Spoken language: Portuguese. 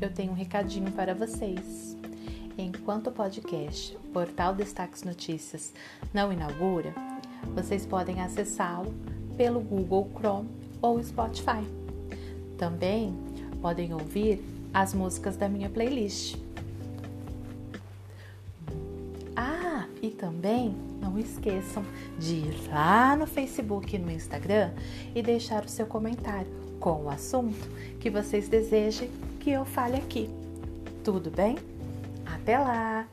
eu tenho um recadinho para vocês. Enquanto o podcast Portal Destaques Notícias não inaugura, vocês podem acessá-lo pelo Google Chrome ou Spotify. Também podem ouvir as músicas da minha playlist. Ah, e também não esqueçam de ir lá no Facebook e no Instagram e deixar o seu comentário com o assunto que vocês desejem que eu fale aqui. Tudo bem? Até lá!